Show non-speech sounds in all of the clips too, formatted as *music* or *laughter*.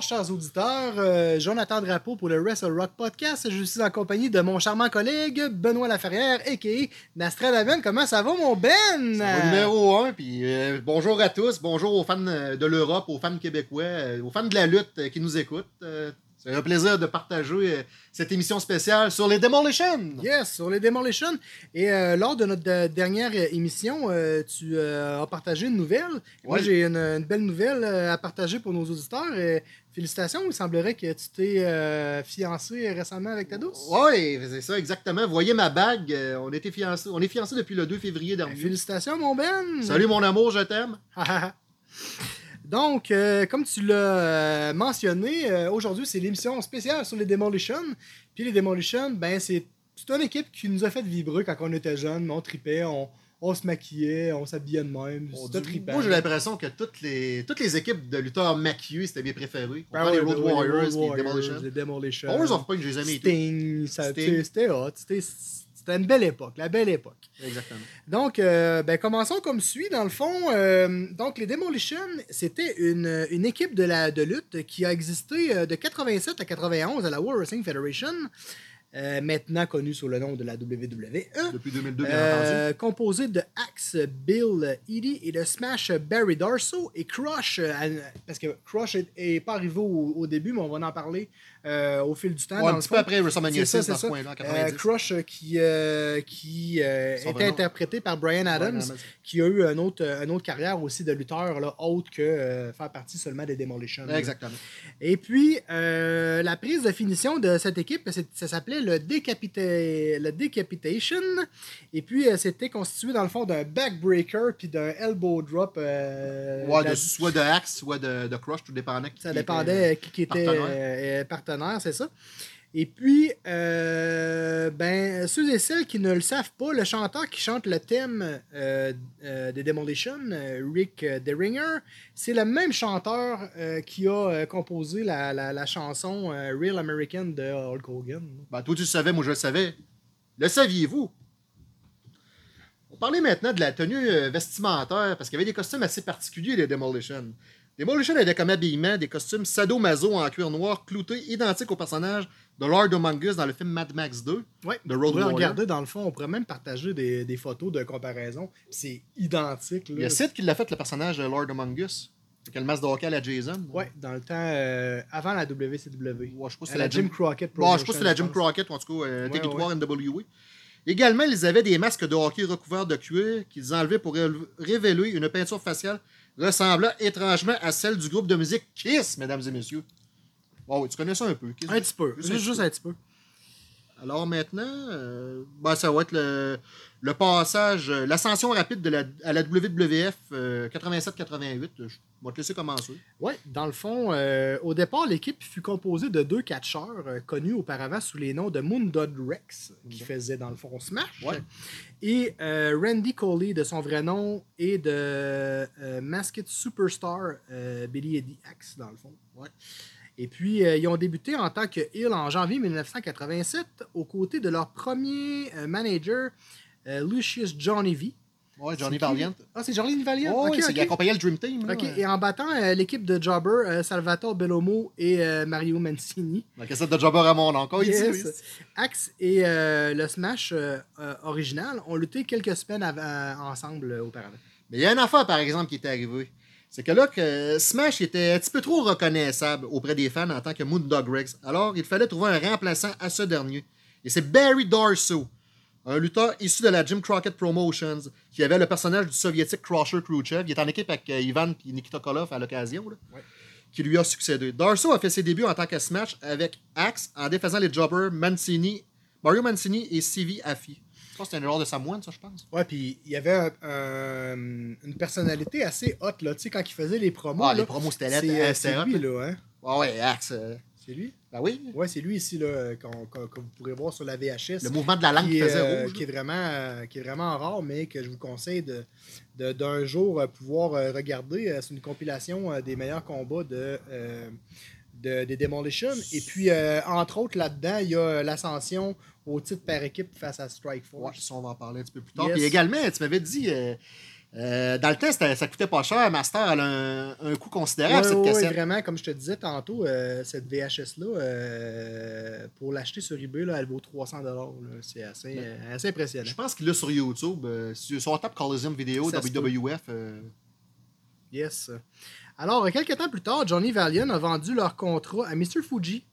chers auditeurs. Euh, Jonathan Drapeau pour le Wrestle Rock Podcast. Je suis en compagnie de mon charmant collègue Benoît Laferrière, a.k.a. Nastradamen. Comment ça va, mon Ben? Ça numéro 1. Puis euh, bonjour à tous. Bonjour aux fans de l'Europe, aux fans québécois, euh, aux fans de la lutte qui nous écoutent. C'est un plaisir de partager euh, cette émission spéciale sur les Demolition. Yes, sur les Demolition. Et euh, lors de notre euh, dernière émission, tu as partagé une nouvelle. Moi, j'ai une, belle nouvelle à partager pour nos auditeurs. félicitations, il semblerait que tu t'es fiancé récemment avec ta douce. Oui, c'est ça, exactement. Voyez ma bague. on, était fiancés, on est fiancés depuis le 2 février dernier. félicitations, mon Ben. Salut, mon amour, je t'aime. *laughs* Donc, euh, comme tu l'as euh, mentionné, euh, aujourd'hui, c'est l'émission spéciale sur les Demolition. Puis les Demolition, ben, c'est une équipe qui nous a fait vibrer quand on était jeunes. On tripait, on, se maquillait, on s'habillait de même. Moi, j'ai l'impression que toutes les, toutes les équipes de lutteurs maquillés, c'était mes préférés. Ben les Road Warriors, les Demolition. Les Demolition. Warriors of Punk, je les ai jamais Sting, c'était hot. C'était c'était une belle époque, la belle époque. Exactement. Donc, euh, ben, commençons comme suit. Dans le fond, euh, donc les Demolition, c'était une, une, équipe de, la, de lutte qui a existé euh, de 87 à 91 à la World Wrestling Federation. maintenant connue sous le nom de la WWE. Depuis 2002, bien Composée de Axe Bill Eady et de Smash Barry Darso et Crush, parce que Crush n'est pas arrivé au, début, mais on va en parler euh, au fil du temps. un petit peu après WrestleMania 6 dans ce point-là, euh, Crush euh, qui, qui était interprété par Brian Adams, qui a eu une autre, une autre carrière aussi de lutteur, là, autre que faire partie seulement des Demolition. Exactement. Et puis, la prise de finition de cette équipe, ça s'appelait le, le Decapitation. Et puis, c'était constitué dans le fond d'un backbreaker puis d'un elbow drop. ouais, soit de Axe, soit de, de Crush, tout dépendait. Ça dépendait qui, qui était partenaire c'est ça. Et puis, euh, ben, ceux et celles qui ne le savent pas, le chanteur qui chante le thème euh, euh, des Demolition, Rick Deringer, c'est le même chanteur qui a composé la, chanson Real American de Hulk Hogan. Ben, toi, tu le savais, moi, je le savais. Le saviez-vous? On parlait maintenant de la tenue vestimentaire, parce qu'il y avait des costumes assez particuliers, les Demolition. Demolition avait comme habillement des costumes sadomaso en cuir noir cloutés identiques au personnage de Lord Omungus dans le film Mad Max 2 Oui, de Road on regarder dans le fond, on pourrait même partager des, photos de comparaison. C'est identique. Là. Il y a Sid qui l'a fait, le personnage de Lord Omungus. C'est le masque de hockey à la Jason. Oui, dans le temps, euh, avant la WCW. Ouais, je pense que c'est la, Jim Crockett je pense que c'est la Jim Crockett, ou en tout cas, euh, ouais, territoire NWA. Également, ils avaient des masques de hockey recouverts de cuir qu'ils enlevaient pour révéler une peinture faciale ressemblant étrangement à celle du groupe de musique Kiss, mesdames et messieurs. Bon, oui, tu connais ça un peu. un petit peu. Juste, un petit peu. Alors maintenant, euh, ben, ça va être le, le passage, euh, l'ascension rapide de la, à la WWF 87-88. Euh, Je vais te laisser commencer. Oui, dans le fond, au départ, l'équipe fut composée de deux catcheurs connus auparavant sous les noms de Moondog Rex, qui faisait dans le fond Smash, et Randy Coley de son vrai nom, et de Masked Superstar Billy Eddie Axe, dans le fond. Ouais. Et puis, euh, ils ont débuté en tant que Hill en janvier 1987 aux côtés de leur premier euh, manager, euh, Lucius Johnny V. Oui, Johnny Valiant. Ah, c'est Johnny Valiant? Oh, oui, c'est qui accompagnait le Dream Team. OK, et en battant l'équipe de Jobber, Salvatore Bellomo et Mario Mancini. La cassette de Jobber à mon encore yes. Axe et le Smash original ont lutté quelques semaines ensemble auparavant. Mais il y a une affaire, par exemple, qui est arrivée c'est que là, que Smash était un petit peu trop reconnaissable auprès des fans en tant que Moondog Rex. Alors, il fallait trouver un remplaçant à ce dernier. Et c'est Barry Darso, un lutteur issu de la Jim Crockett Promotions, qui avait le personnage du soviétique Crusher Khrushchev. Il est en équipe avec euh, Ivan et Nikita Koloff à l'occasion, qui lui a succédé. Darso a fait ses débuts en tant que Smash avec Axe en défaisant les jobbers Mancini, Mario Mancini et Affi c'était un erreur de Samoan, ça, je pense. Ouais, puis il y avait une personnalité assez haute, là. Tu sais, quand il faisait les promos. Ah, les promos, c'était là. C'est lui, là, hein. Ouais, ouais, Axe. Euh. C'est lui? Ben oui. Ouais, c'est lui ici, là, que vous pourrez voir sur la VHS. Le mouvement de la langue qui, faisait euh, rouge. Qui est, vraiment, euh, qui est vraiment rare, mais que je vous conseille de, d'un jour pouvoir regarder. C'est une compilation des meilleurs combats de, de des Demolition. Et puis, entre autres, là-dedans, il y a l'ascension au titre par équipe face à Strike Force. Ouais, ça, on va en parler un petit peu plus tard. Puis également, tu m'avais dit euh, Euh, dans le temps, ça coûtait pas cher. Master elle a un, un coût considérable, cette ouais, cassette. vraiment, comme je te disais tantôt, euh, cette VHS-là, euh, pour l'acheter sur eBay, là, elle vaut 300 C'est assez, euh, assez impressionnant. Je pense qu'il l'a sur YouTube. sur, sur tape Coliseum Vidéo, WWF. Yes. Alors, quelques temps plus tard, Johnny Valiant a vendu leur contrat à Mr. Fuji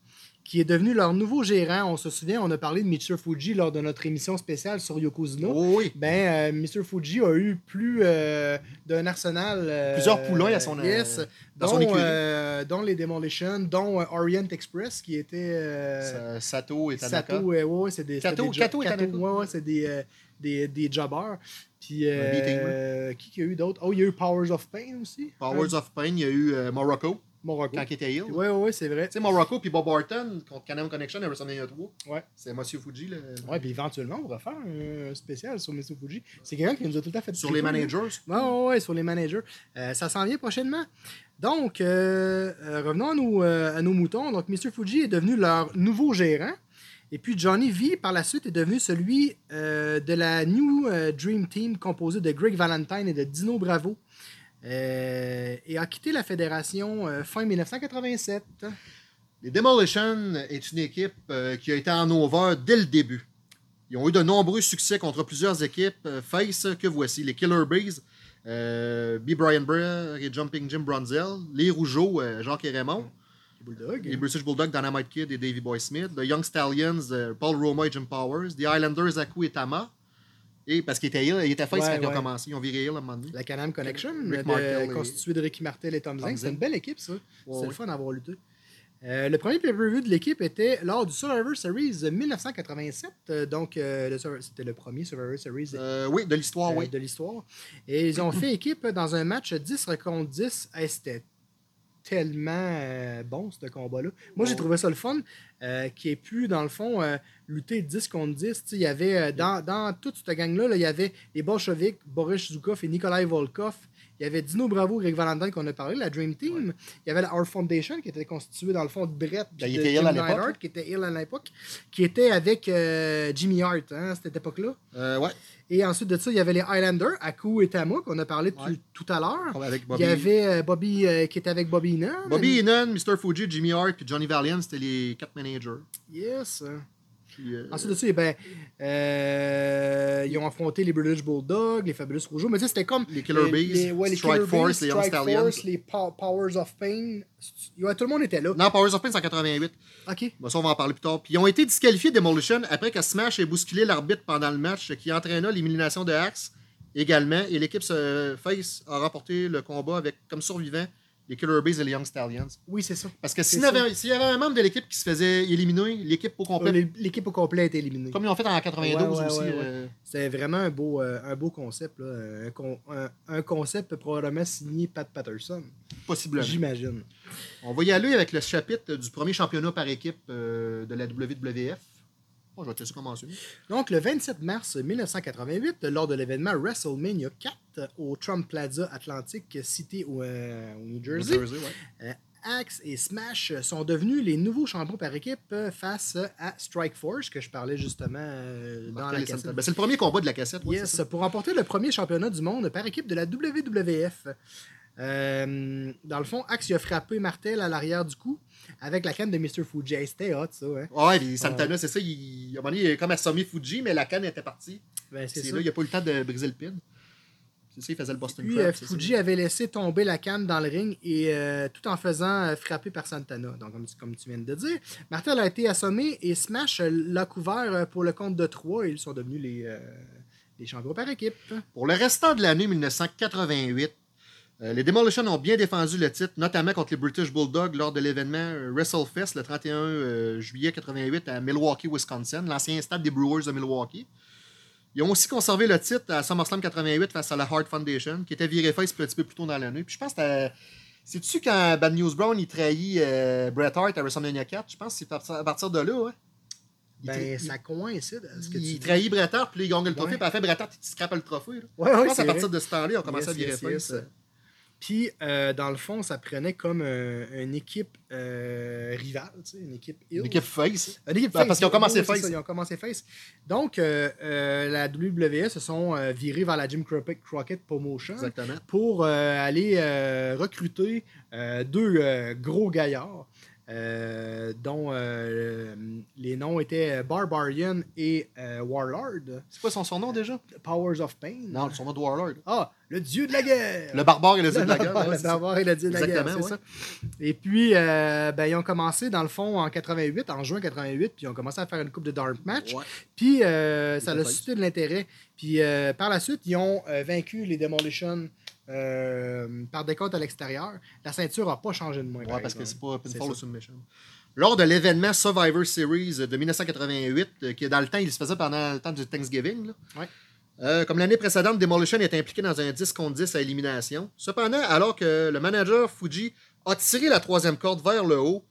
qui est devenu leur nouveau gérant. On se souvient, on a parlé de Mr. Fuji lors de notre émission spéciale sur Yokozuna. Oh oui. Ben, euh, Mr. Fuji a eu plus euh, d'un arsenal. Euh, Plusieurs poulains à son, yes, dans dont, son dont les Demolition, dont Orient Express, qui était. Sato et Tanaka. Sato, ouais, ouais, c'est des. Kato, Kato. Ouais, ouais, c'est des, des, des jobbers. Puis, qui, qui a eu d'autres? Oh, il y a eu Powers of Pain aussi. Powers of Pain, il y a eu Morocco. Morocco. Quand il était heel. Oui, oui, c'est vrai. Tu sais, Morocco puis Bob Orton contre Canon Connection à WrestleMania 3. Ouais. C'est Monsieur Fuji. Là. Ouais, puis éventuellement, on va faire un spécial sur Monsieur Fuji. C'est quelqu'un qui nous a tout le temps fait Sur les managers? Oui, ouais, ouais, sur les managers. Euh, ça s'en vient prochainement. Donc, euh, euh, revenons à nos, à nos moutons. Donc, Mr. Fuji est devenu leur nouveau gérant. Et puis Johnny V, par la suite, est devenu celui de la New Dream Team composé de Greg Valentine et de Dino Bravo. Euh, et a quitté la fédération euh, fin 1987. Les Demolition est une équipe euh, qui a été en over dès le début. Ils ont eu de nombreux succès contre plusieurs équipes face que voici les Killer Bees, B. Brian Bray et Jumping Jim Bronzel, les Rougeaux, Jacques et Raymond, les British Bulldogs, Dynamite Kid et Davey Boy Smith, les Young Stallions, Paul Roma et Jim Powers, les Islanders, Aku et Tama, et parce qu'il était, il était face quand ils ont commencé. Ils ont viré Hill à un moment donné. La Canam Connection, de, constituée de Ricky Martel et Tom Zink. C'est une belle équipe, ça. c'est le fun d'avoir lutté. Euh, le premier pay-per-view de l'équipe était lors du Survivor Series 1987. Euh, donc, euh, c'était le premier Survivor Series. oui, de l'histoire, oui. De l'histoire. Et ils ont fait équipe dans un match 10 contre 10. c'était tellement bon, ce combat-là. Moi, j'ai trouvé ça le fun, qui ait pu, dans le fond, lutter 10 contre 10. Il y avait, dans, dans toute cette gang-là, il y avait les Bolcheviks, Boris Zukov et Nikolai Volkov. Il y avait Dino Bravo, Greg Valentine qu'on a parlé, la Dream Team. Il y avait la Our Foundation qui était constituée dans le fond de Brett ben, de Jim Neidhart, qui était ill à l'époque, qui était avec Jimmy Hart hein, à cette époque-là. ouais. Et ensuite de ça, il y avait les Highlanders, Aku et Tama, qu'on a parlé tout à l'heure. Il y avait euh, Bobby euh, qui était avec Bobby Innan. Bobby Innan, Mr. Fuji, Jimmy Hart puis Johnny Valiant, c'était les quatre managers. Yes. Euh, ensuite de ça, eh ben, ils ont affronté les British Bulldogs, les Fabulous Rougeaux. Mais c'était comme. Les Killer Bees, les, ouais, les Strike Force, les Young Stallions. les Powers of Pain. tout le monde était là. Non, Powers of Pain, c'est en 88. OK. Bon, ça, on va en parler plus tard. Puis ils ont été disqualifiés Demolition après que Smash ait bousculé l'arbitre pendant le match qui entraîna l'élimination de Axe également. Et l'équipe Face a remporté le combat avec comme survivant les Killer Bees et les Young Stallions. Oui, c'est ça. Parce que s'il y, y, avait un membre de l'équipe qui se faisait éliminer, l'équipe au complet. l'équipe au complet était éliminée. Comme ils ont fait en 92 aussi. Euh... C'est vraiment un beau, euh, un beau concept. Là. Un, un, concept probablement signé Pat Patterson. Possiblement. J'imagine. On va y aller avec le chapitre du premier championnat par équipe euh, de la WWF. Je vais te laisser commencer. Donc, le 27 mars 1988, lors de l'événement WrestleMania 4 au Trump Plaza Atlantic City au, euh, New Jersey, euh, Axe et Smash sont devenus les nouveaux champions par équipe face à Strike Force, que je parlais justement dans la cassette. Ben, c'est le premier combat de la cassette. yes, pour remporter le premier championnat du monde par équipe de la WWF. Euh, dans le fond, Axe a frappé Martel à l'arrière du cou avec la canne de Mr. Fuji. C'était hot, ça. Hein? Ouais, puis Santana, c'est ça. Il, à un moment donné, il a comme assommé Fuji, mais la canne était partie. Ben, c'est là, il n'a pas eu le temps de briser le pin. C'est ça, il faisait le Boston Puis, euh, Fuji avait laissé tomber la canne dans le ring et euh, tout en faisant frapper par Santana. Donc, comme, comme, tu viens de dire, Martel a été assommé et Smash l'a couvert pour le compte de 3 et ils sont devenus les, les champions par équipe. Pour le restant de l'année 1988, euh, les Demolition ont bien défendu le titre, notamment contre les British Bulldogs lors de l'événement euh, WrestleFest le 31 euh, juillet 88 à Milwaukee, Wisconsin, l'ancien stade des Brewers de Milwaukee. Ils ont aussi conservé le titre à SummerSlam 88 face à la Hart Foundation, qui était viré face un petit peu plus tôt dans l'année. Puis je pense que c'est-tu quand Bad News Brown il trahit Bret Hart à WrestleMania 4 Je pense que c'est à partir de là, ouais. Il ben, ça coïncide. Ce que il trahit Bret Hart, puis il gagne le trophée, puis après Bret Hart, il scrape le trophée. Ouais, ouais, je pense à partir de ce temps-là, ils ont commencé à virer face. Puis, euh, dans le fond, ça prenait comme une équipe euh, rivale, tu sais, une équipe heel. Une équipe face? Une équipe face, parce qu'ils ont commencé face. ça, ils ont commencé face. Donc, euh, la WWE se sont virés vers la Jim Crockett, Promotion Exactement. pour aller recruter deux gros gaillards, dont les noms étaient Barbarian et Warlord. C'est quoi son surnom déjà? Powers of Pain. Non, son nom de Warlord. Ah, le dieu de la guerre. Le barbare et le dieu de la guerre. barbare, ouais, le c'est ça. barbare et le dieu de la guerre, Exactement, c'est ouais. ça. Et puis, euh, ben, ils ont commencé, dans le fond, en 88, en juin 88, puis ils ont commencé à faire une coupe de dark match. Ouais. Puis, euh, ça a suscité de l'intérêt. Puis, euh, par la suite, ils ont vaincu les Demolition par décompte à l'extérieur. La ceinture n'a pas changé de main. Par parce que c'est exemple. pas C'est Pinfall ou. Submission. Lors de l'événement Survivor Series de 1988, euh, qui dans le temps, il se faisait pendant le temps du Thanksgiving, là. Ouais. Euh, comme l'année précédente, Demolition est impliqué dans un 10 contre 10 à élimination. Cependant, alors que le manager Fuji a tiré la troisième corde vers le haut,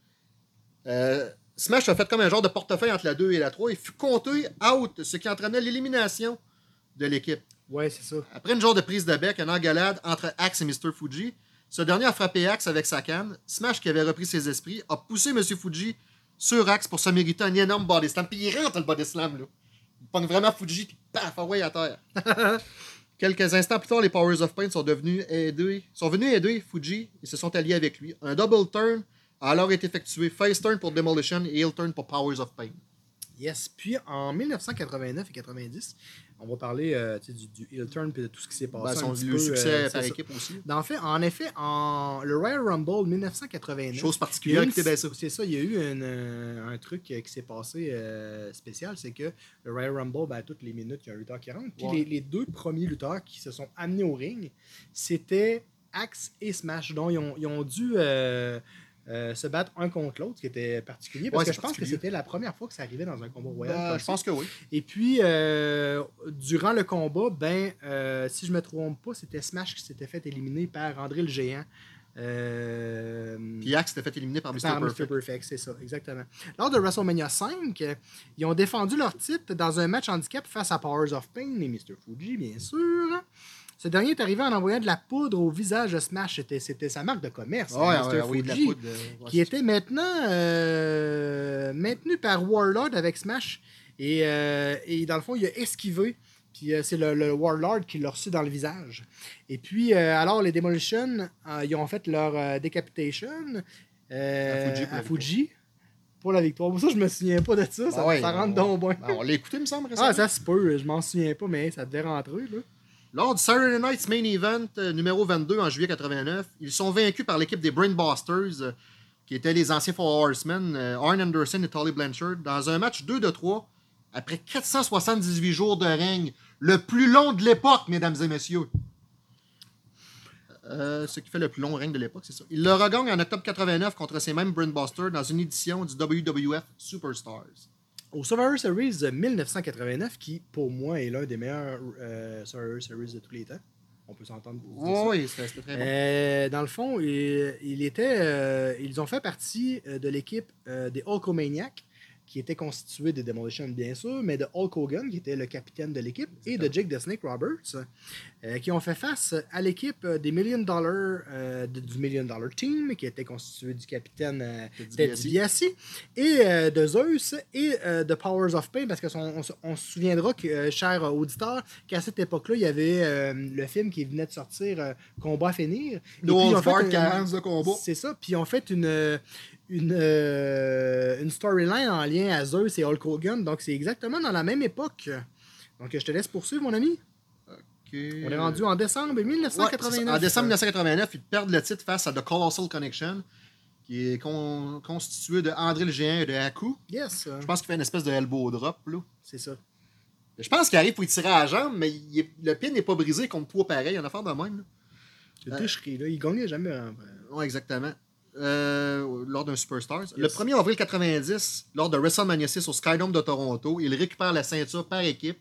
euh, Smash a fait comme un genre de portefeuille entre la 2 et la 3 et fut compté out, ce qui entraînait l'élimination de l'équipe. Ouais, c'est ça. Après une genre de prise de bec, une engueulade entre Axe et Mr. Fuji, ce dernier a frappé Axe avec sa canne. Smash, qui avait repris ses esprits, a poussé M. Fuji sur Axe pour se mériter un énorme body slam. Puis il rentre le body slam, là. Pogne vraiment Fuji, puis paf, away à terre. *laughs* Quelques instants plus tard, les Powers of Pain sont, devenus aider, sont venus aider Fuji et se sont alliés avec lui. Un double turn a alors été effectué. Face turn pour Demolition et heel turn pour Powers of Pain. Yes. Puis, en 1989 et 90, on va parler euh, du, du heel turn puis de tout ce qui s'est passé. Ben, un son, petit le peu, succès euh, par ça. équipe aussi. En fait, en effet, en le Royal Rumble 1989. Chose particulière qui était ça. C'est ça, il y a eu une, euh, un truc euh, qui s'est passé euh, spécial, c'est que le Royal Rumble, ben, à toutes les minutes, il y a un lutteur qui rentre. Puis les, les deux premiers lutteurs qui se sont amenés au ring, c'était Axe et Smash. Donc, ils ont, ils ont dû euh, se battre un contre l'autre, ce qui était particulier, parce Ouais, que je pense que c'était la première fois que ça arrivait dans un combat royal. Ben, comme je ça. pense que oui. Et puis, euh, durant le combat, ben, euh, si je me trompe pas, c'était Smash qui s'était fait éliminer par André le Géant. Puis Axe s'était fait éliminer par Mr. par Perfect. Mr. Perfect, c'est ça, exactement. Lors de WrestleMania 5, euh, ils ont défendu leur titre dans un match handicap face à Powers of Pain et Mr. Fuji, bien sûr. Ce dernier est arrivé en envoyant de la poudre au visage de Smash. C'était, sa marque de commerce, Ouais, Mr. ouais, oui, de la Fuji poudre. euh, qui était maintenant euh, maintenu par Warlord avec Smash. Et, euh, et dans le fond, il a esquivé. Puis euh, c'est le, le Warlord qui l'a reçu dans le visage. Et puis, alors, les Demolition, ils ont fait leur décapitation À Fuji pour la à Fuji pour la victoire. Pour ça, je me souviens pas de ça. Ça, Ah ouais, ça rentre on- donc bon. Ben, on l'a écouté, il me semble, récemment. Ah, ça se peut. Je m'en souviens pas, mais ça devait rentrer. Là. Lors du Saturday Night's Main Event euh, numéro 22 en juillet 89, ils sont vaincus par l'équipe des Brainbusters, euh, qui étaient les anciens Four Horsemen, euh, Arn Anderson et Tully Blanchard, dans un match 2 de 3, après 478 jours de règne, le plus long de l'époque, mesdames et messieurs. Ce qui fait le plus long règne de l'époque, c'est ça. Ils le regagnent en octobre 89 contre ces mêmes Brainbusters dans une édition du WWF Superstars. Au Survivor Series de 1989, qui pour moi est l'un des meilleurs euh, Survivor Series de tous les temps. On peut s'entendre. Oui, c'était très bon. Euh, dans le fond, il, il était, euh, ils ont fait partie euh, de l'équipe des Hulkomaniacs, qui était constituée de Demolition, bien sûr, mais de Hulk Hogan, qui était le capitaine de l'équipe, et de Jake the Snake Roberts, euh, qui ont fait face à l'équipe euh, des Million Dollar, euh, du Million Dollar Team, qui était constitué du capitaine euh, Ted et euh, de Zeus, et de Powers of Pain, parce qu'on on, se- on souviendra, que, cher auditeur, qu'à cette époque-là, il y avait le film qui venait de sortir, Combat à finir. No ils ont Holds fait Barred, un- 40 de combat. C'est ça, puis ils ont fait une, une, une storyline en lien à Zeus et Hulk Hogan, donc c'est exactement dans la même époque. Donc je te laisse poursuivre, mon ami. On est rendu en décembre Ouais, c'est 1989. ça. en décembre 1989, ils perdent le titre face à The Colossal Connection, qui est con- constitué de André le Géant et de Haku. Yes, Je pense qu'il fait une espèce de elbow drop. Là. c'est ça. Je pense qu'il arrive pour y tirer à la jambe, mais est- le pin n'est pas brisé contre toi pareil. Il y en a affaire de même. C'est Euh, là. Il gagnait jamais. hein. Oui, exactement. Euh, lors d'un Superstars. Le Yes. 1er avril 90, lors de WrestleMania 6 au Skydome de Toronto, il récupère la ceinture par équipe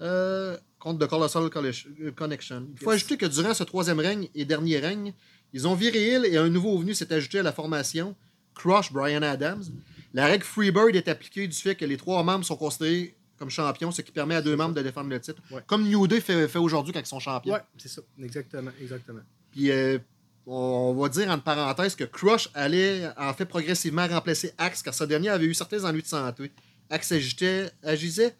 euh, contre The Colossal Connection. Il faut Yes. ajouter que durant ce troisième règne et dernier règne, ils ont viré Hill et un nouveau venu s'est ajouté à la formation, Crush Brian Adams. La règle Freebird est appliquée du fait que les trois membres sont considérés comme champions, ce qui permet à deux membres de défendre le titre. Ouais. Comme New Day fait, fait aujourd'hui quand ils sont champions. Ouais, c'est ça. Exactement, exactement. Puis euh, on va dire entre parenthèses que Crush allait en fait progressivement remplacer Axe car ce dernier avait eu certains ennuis de santé. Axe agissait, agissait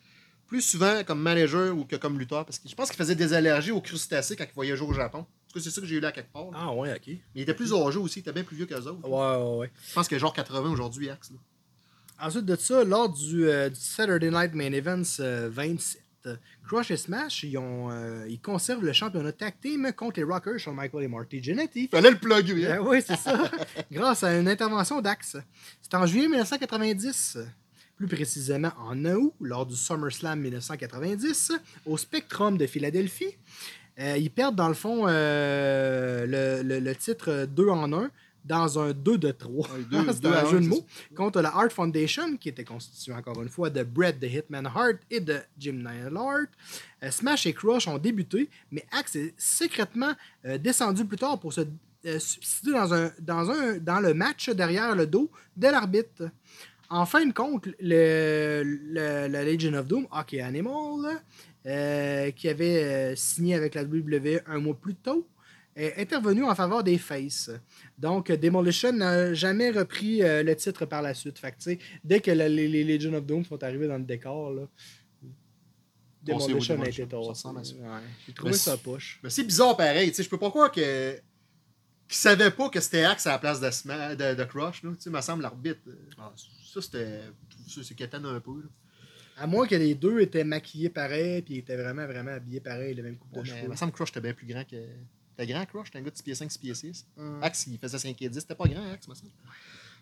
plus souvent comme manager ou que comme lutteur parce que je pense qu'il faisait des allergies aux crustacés quand il voyageait au Japon. En tout cas, c'est ça que j'ai eu là à quelque part. là. Ah ouais, ok. Mais il était plus âgé aussi, il était bien plus vieux qu'eux autres. Ouais, ouais, ouais. Je pense que genre 80 aujourd'hui, Axe. là. Ensuite de ça, lors du, euh, du Saturday Night Main Events euh, 27, euh, Crush et Smash, ils, ont, euh, ils conservent le championnat tag team contre les Rockers, Shawn Michael et Marty Jannetty. Fallait le plugger. hein? Euh, oui, c'est ça. *laughs* Grâce à une intervention d'Axe. C'est en juillet 1990, plus précisément en août, lors du SummerSlam 1990, au Spectrum de Philadelphie. Euh, ils perdent, dans le fond, euh, le, le- le titre 2 en 1 dans un 2 de 3. Ouais, deux- *laughs* c'est deux un jeu de mots. Contre la Hart Foundation, qui était constituée encore une fois de Brett the Hitman Hart et de Jim Neidhart. Euh, Smash et Crush ont débuté, mais Axe est secrètement descendu plus tard pour se substituer dans, un, dans, un, dans le match derrière le dos de l'arbitre. En fin de compte, le, le- la Legion of Doom, Hockey Animal, euh, qui avait euh, signé avec la WWE un mois plus tôt, est intervenu en faveur des Faces. Donc, Demolition n'a jamais repris euh, le titre par la suite. Fait que, dès que la- les, les Legion of Doom sont arrivés dans le décor, là, Demolition a été ça tassé. Ouais, J'ai trouvé Mais ça c'est- poche. Mais c'est bizarre pareil. Tu sais, je peux pas croire que. Qu'ils savaient pas que c'était Axe à la place de, Sma- de, de Crush. Là. Tu sais, me semble l'arbitre. ah, ça, c'était. c'est quétaine un peu. là. À moins que les deux étaient maquillés pareil, puis étaient vraiment, vraiment habillés pareil, le même coupe de Ouais, cheveux. me semble que Crush était bien plus grand que. T'es grand, Crush? T'es un gars de 6 pieds 5, 6 pieds 6. Hum. Axe, il faisait 5 et 10. C'était pas grand, Axe, me semble.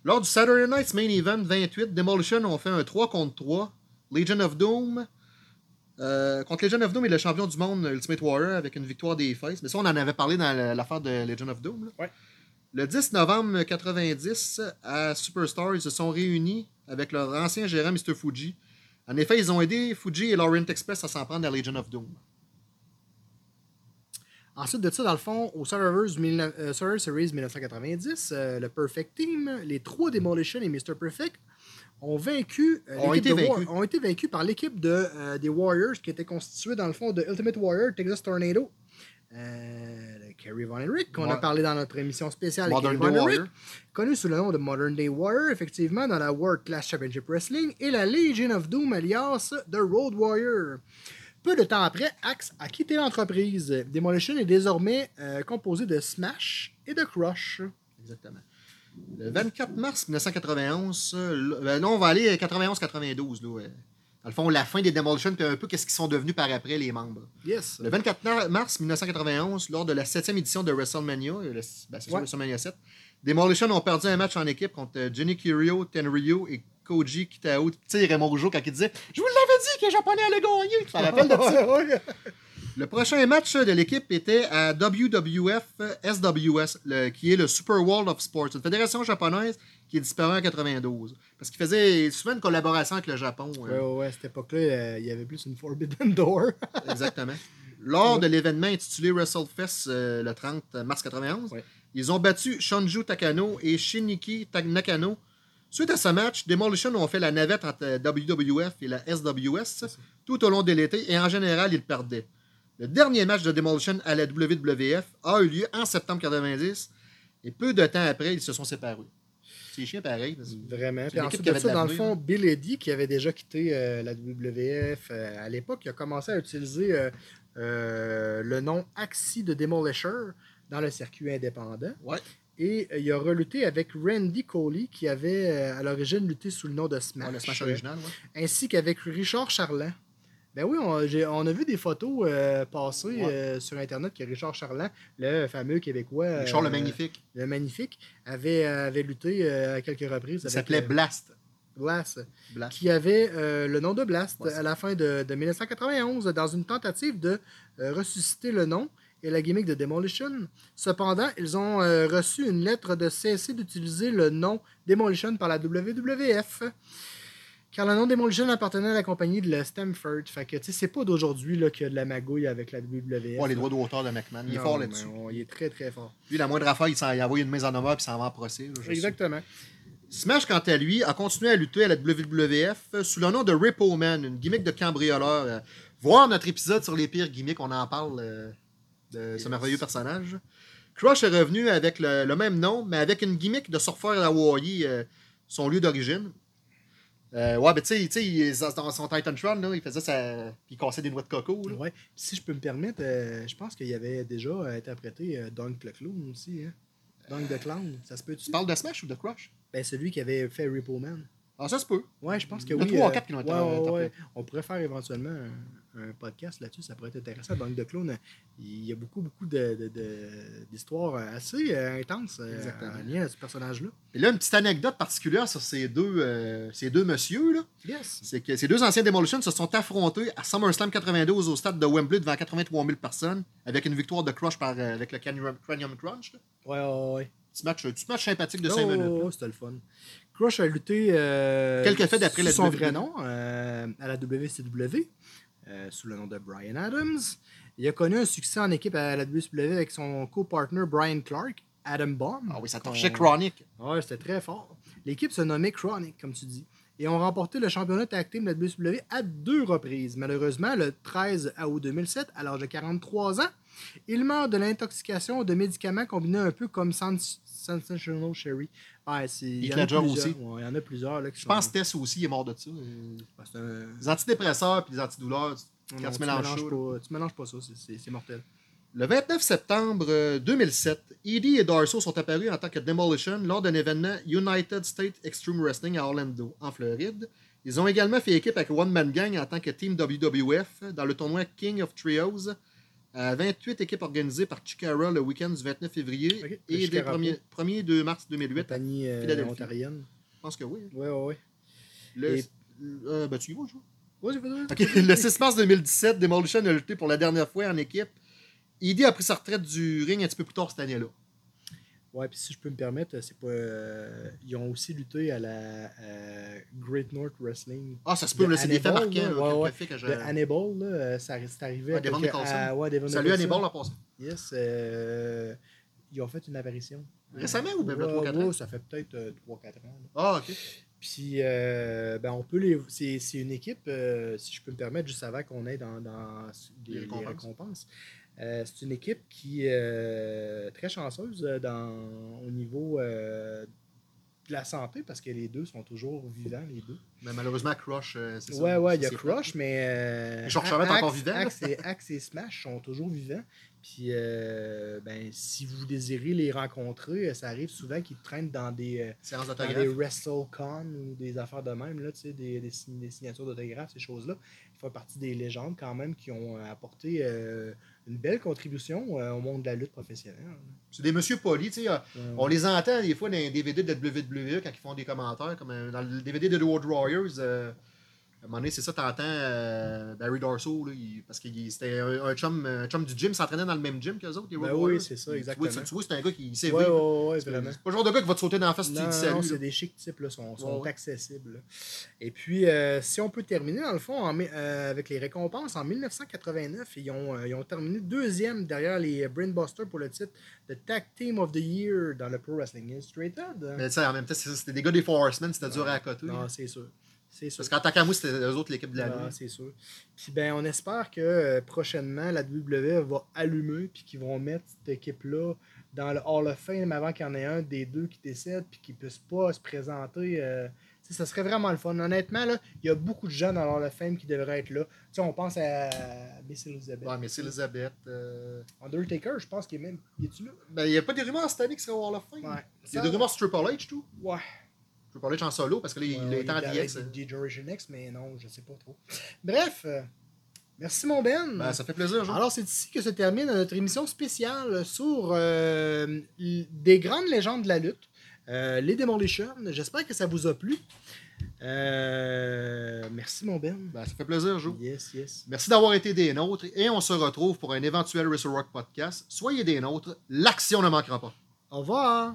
Lors du Saturday Night's Main Event 28, Demolition ont fait un 3 contre 3. Legion of Doom. euh, contre Legion of Doom et le champion du monde Ultimate Warrior avec une victoire des Faces. Mais ça, on en avait parlé dans l'affaire de Legion of Doom. là. Ouais. Le 10 novembre 90, à Superstar, ils se sont réunis avec leur ancien gérant Mr. Fuji. En effet, ils ont aidé Fuji et Laurent Express à s'en prendre à Legion of Doom. Ensuite de ça, dans le fond, au Survivors euh, Survivor Series 1990, euh, le Perfect Team, les trois Demolition et Mr. Perfect ont vaincu, euh, Ont été vaincus. ont été vaincus par l'équipe de, des Warriors qui était constituée dans le fond de Ultimate Warrior, Texas Tornado, Kerry Von Erich, qu'on a parlé dans notre émission spéciale. Modern Kerry Day Von Erich, Warrior. connu sous le nom de Modern Day Warrior, effectivement, dans la World Class Championship Wrestling, et la Legion of Doom, alias The Road Warrior. Peu de temps après, Axe a quitté l'entreprise. Demolition est désormais euh, composé de Smash et de Crush. Exactement. Le 24 mars 1991, euh, là, ben non, on va aller 91-92. là, ouais. Dans le fond, la fin des Demolition, puis un peu qu'est-ce qu'ils sont devenus par après, les membres. Yes. Le 24 na- mars 1991, lors de la 7e édition de WrestleMania, euh, le- ben, Ouais. WrestleMania 7, Demolition ont perdu un match en équipe contre Johnny Curio, Tenryu et Koji Kitao. Tu sais, Raymond Rougeau, quand il disait Je vous l'avais dit que les Japonais allaient gagner. Tu te rappelles de ça? *laughs* Le prochain match de l'équipe était à WWF SWS, le- qui est le Super World of Sports, une fédération japonaise qui est disparue en 92. Parce qu'il faisait souvent une collaboration avec le Japon. euh, Ouais, ouais, à cette époque-là, euh, il y avait plus une Forbidden Door. *laughs* Exactement. Lors de l'événement intitulé WrestleFest euh, le 30 mars 91, Ouais. ils ont battu Shonju Takano et Shiniki Nakano. Suite à ce match, Demolition ont fait la navette entre WWF et la SWS tout au long de l'été et en général, ils perdaient. Le dernier match de Demolition à la WWF a eu lieu en septembre 90 et peu de temps après, ils se sont séparés. C'est chiant pareil. Vraiment. Puis ensuite de ça, dans le fond, Bill Eddy, qui avait déjà quitté euh, la WWF euh, à l'époque, il a commencé à utiliser euh, le nom Axie de Demolisher dans le circuit indépendant. Ouais. Et il a relutté avec Randy Coley, qui avait à l'origine lutté sous le nom de Smash. Ouais, le Smash original. ouais. ainsi qu'avec Richard Charland. Ben oui, on, a vu des photos euh, passer Ouais. euh, sur Internet que Richard Charland, le fameux Québécois. Richard le euh, Magnifique. le magnifique, avait, avait lutté à quelques reprises. Il s'appelait Blast. Blast, Blast. qui avait le nom de Blast Ouais, à la fin de, de 1991 dans une tentative de ressusciter le nom et la gimmick de Demolition. Cependant, ils ont euh, reçu une lettre de cesser d'utiliser le nom Demolition par la WWF. Car le nom Demolition appartenait à la compagnie de la Stamford. Fait que, tu sais, c'est pas d'aujourd'hui qu'il y a de la magouille avec la WWF. Ouais, les droits d'auteur de McMahon. Il est Non, fort là-dessus. on- il est très, très fort. Lui, la moindre affaire, il, s'en- il envoie une mise en demeure puis s'en va en procès. là, je sais. Exactement. Smash, quant à lui, a continué à lutter à la WWF sous le nom de Repo Man, une gimmick de cambrioleur. Euh, Voir notre épisode sur les pires gimmicks, on en parle euh, de ce merveilleux personnage. Crush est revenu avec le, le même nom, mais avec une gimmick de surfeur Hawaii, euh, son lieu d'origine. Euh, ouais, mais tu sais, tu sais, dans son Titantron, là, il faisait ça. Puis il cassait des noix de coco. Là. Ouais. Si je peux me permettre, euh, je pense qu'il y avait déjà interprété euh, Dunk le Clown aussi. Hein? Dunk the Clown, ça se peut-tu? Tu parles de Smash ou de Crush? Ben, celui qui avait fait Repo Man. Ah, ça se peut. Ouais, je pense que a oui. trois ou euh, quatre qui l'ont ouais, ouais, ouais. On pourrait faire éventuellement un, un podcast là-dessus, ça pourrait être intéressant. The Clown, euh, il y a beaucoup, beaucoup de- de- de- d'histoires assez euh, intenses euh, en lien à ce personnage-là. Et là, une petite anecdote particulière sur ces deux, euh, ces deux messieurs. là. Yes. C'est que ces deux anciens Demolition se sont affrontés à SummerSlam 92 au stade de Wembley devant 83 000 personnes avec une victoire de Crush par, euh, avec le Cranium Cranium Crunch. là. Ouais, ouais, ouais. Petit match, petit match sympathique de Oh, 5 minutes. oh, c'était le fun. Crush a lutté euh, Quelques faits d'après son WWE. vrai nom euh, à la WCW euh, sous le nom de Brian Adams. Il a connu un succès en équipe à la WCW avec son co-partner Brian Clark, Adam Bomb. Ah oui, ça torchait Chronic. Ouais, c'était très fort. L'équipe se nommait Chronic, comme tu dis. Et ont remporté le championnat tag team de la WCW à deux reprises. Malheureusement, le 13 août 2007, à l'âge de 43 ans, il meurt de l'intoxication de médicaments combinés un peu comme Sens- Sensational Sherry. Ouais, il y en a plusieurs. aussi. Ouais, il y en a plusieurs. Là, qui Je sont- pense que Tess aussi est mort de ça. Euh, un- Les antidépresseurs puis les antidouleurs, quand non, tu mélanges pas, tu mélanges pas ça, c'est- mortel. Le 29 septembre euh, 2007, Edie et Darso sont apparus en tant que Demolition lors d'un événement United States Extreme Wrestling à Orlando, en Floride. Ils ont également fait équipe avec One Man Gang en tant que Team WWF dans le tournoi King of Trios, à 28 équipes organisées par Chikara le week-end du 29 février le et des Chikara 1er, 1er 2 mars 2008. Compagnie euh, ontarienne. Je pense que oui. Le, Et- euh, ben, tu y vas, je vois. Ouais, j'ai fait ça. Ok, Le 6 mars 2017, Demolition a lutté pour la dernière fois en équipe. Edie a pris sa retraite du ring un petit peu plus tard cette année-là. Ouais, puis si je peux me permettre, c'est pas. euh, ils ont aussi lutté à la euh, Great North Wrestling. Ah, ça se peut, c'est des faits marquants. ouais, ouais. que je- De Hannibal, là, euh, ça c'est arrivé. Ouais, Devon euh, Nicholson. à- ouais, Devon Salut Nicholson. Hannibal, la passé. Yes. euh, ils ont fait une apparition. Récemment ou Ouais, 3-4 ouais, ans? ça fait peut-être 3-4 ans. là. Ah, ok. Puis, euh, ben, on peut les. C'est une équipe, euh, si je peux me permettre, juste avant qu'on aille dans, dans les, Les les récompenses. Euh, c'est une équipe qui est euh, très chanceuse euh, dans, au niveau euh, de la santé parce que les deux sont toujours vivants, les deux. Mais malheureusement, Crush, c'est ça. Ouais, ouais, il y a Crush, mais. Georges Charette encore vivant. Axe et, Axe et Smash sont toujours vivants. Puis, ben, si vous désirez les rencontrer, ça arrive souvent qu'ils traînent dans des. dans des WrestleCon ou des affaires de même, là, tu sais, des, des, des signatures d'autographes, ces choses-là. Font partie des légendes quand même qui ont euh, apporté euh, une belle contribution euh, au monde de la lutte professionnelle. C'est des messieurs polis, tu sais. On les entend des fois dans les DVD de WWE quand ils font des commentaires, comme dans le DVD de The World Warriors. À un moment donné, c'est ça, t'entends euh, Barry Darso, là, il- parce que c'était un, un chum, un chum du gym, s'entraînait dans le même gym qu'eux autres, les Ben oui, c'est ça, Tu vois, exactement. Tu, vois, c'est un gars qui sait ouais, vivre. ouais, ouais, C'est vraiment. pas le genre de gars qui va te sauter dans la face si tu Non, dis non, salut. c'est là. des chics types, là, sont, sont Ouais, accessibles. là. Et puis, euh, si on peut terminer, dans le fond, en euh, avec les récompenses, en 1989, ils ont, euh, ils ont terminé deuxième derrière les Brainbusters pour le titre de Tag Team of the Year dans le Pro Wrestling Illustrated. Mais tu sais, en même temps, c'est ça, c'était des gars des Four Horsemen, c'était dur à côté. Non, c'est sûr. C'est sûr. Parce qu'en tant qu'à moi, c'était eux autres l'équipe de la Ah, nuit. c'est sûr. Puis ben, on espère que euh, prochainement, la WWE va allumer puis qu'ils vont mettre cette équipe-là dans le Hall of Fame avant qu'il y en ait un des deux qui décède puis qui ne puisse pas se présenter. euh, ça serait vraiment le fun. Honnêtement, il y a beaucoup de gens dans le Hall of Fame qui devraient être là. Tu sais, on pense à Miss Elizabeth. Ouais, mais c'est Elizabeth. euh, Undertaker, je pense qu'il est même. Il est-tu là? Ben, il n'y a pas des rumeurs cette année qui serait au Hall of Fame. Ouais. Il y a des rumeurs sur Triple H, tout. Ouais. H en solo, parce que là, il Ouais, est en DX. Generation X, mais non, je sais pas trop. Bref, euh, merci mon Ben. Ben, ça fait plaisir, Jean. Alors, c'est ici que se termine notre émission spéciale sur euh, des grandes légendes de la lutte, euh, les Demolition. J'espère que ça vous a plu. Euh, merci, mon Ben. Ben, ça fait plaisir, Joe. Yes, yes. Merci d'avoir été des nôtres et on se retrouve pour un éventuel Wrestle Rock podcast. Soyez des nôtres, l'action ne manquera pas. Au revoir.